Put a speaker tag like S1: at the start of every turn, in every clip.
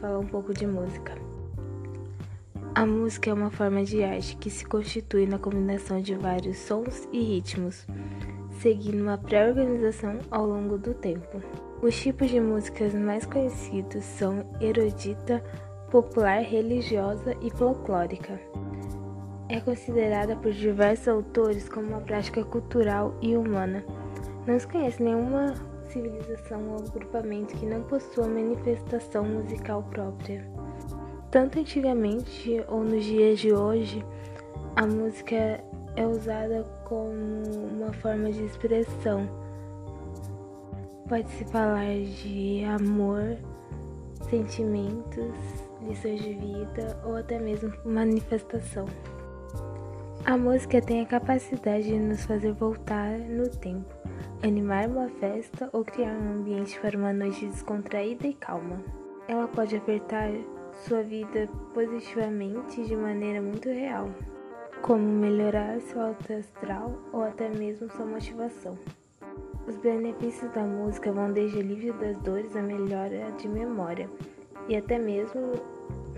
S1: falar um pouco de música. A música é uma forma de arte que se constitui na combinação de vários sons e ritmos, seguindo uma pré-organização ao longo do tempo. Os tipos de músicas mais conhecidos são erudita, popular, religiosa e folclórica. É considerada por diversos autores como uma prática cultural e humana. Não se conhece nenhuma civilização ou agrupamento que não possua manifestação musical própria. Tanto antigamente ou nos dias de hoje, a música é usada como uma forma de expressão. Pode-se falar de amor, sentimentos, lições de vida ou até mesmo manifestação. A música tem a capacidade de nos fazer voltar no tempo, animar uma festa ou criar um ambiente para uma noite descontraída e calma. Ela pode afetar sua vida positivamente de maneira muito real, como melhorar seu alto astral ou até mesmo sua motivação. Os benefícios da música vão desde alívio das dores a melhora de memória e até mesmo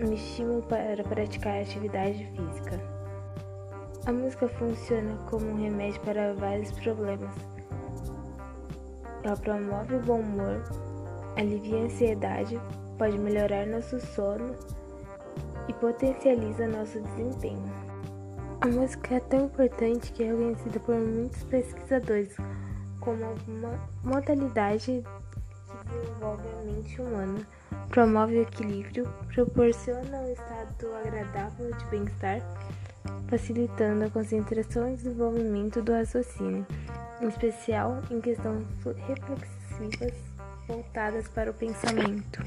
S1: um estímulo para praticar atividade física. A música funciona como um remédio para vários problemas. Ela promove o bom humor, alivia a ansiedade, pode melhorar nosso sono e potencializa nosso desempenho. A música é tão importante que é reconhecida por muitos pesquisadores como uma modalidade que desenvolve a mente humana, promove o equilíbrio, proporciona um estado agradável de bem-estar, facilitando a concentração e desenvolvimento do raciocínio, em especial em questões reflexivas voltadas para o pensamento.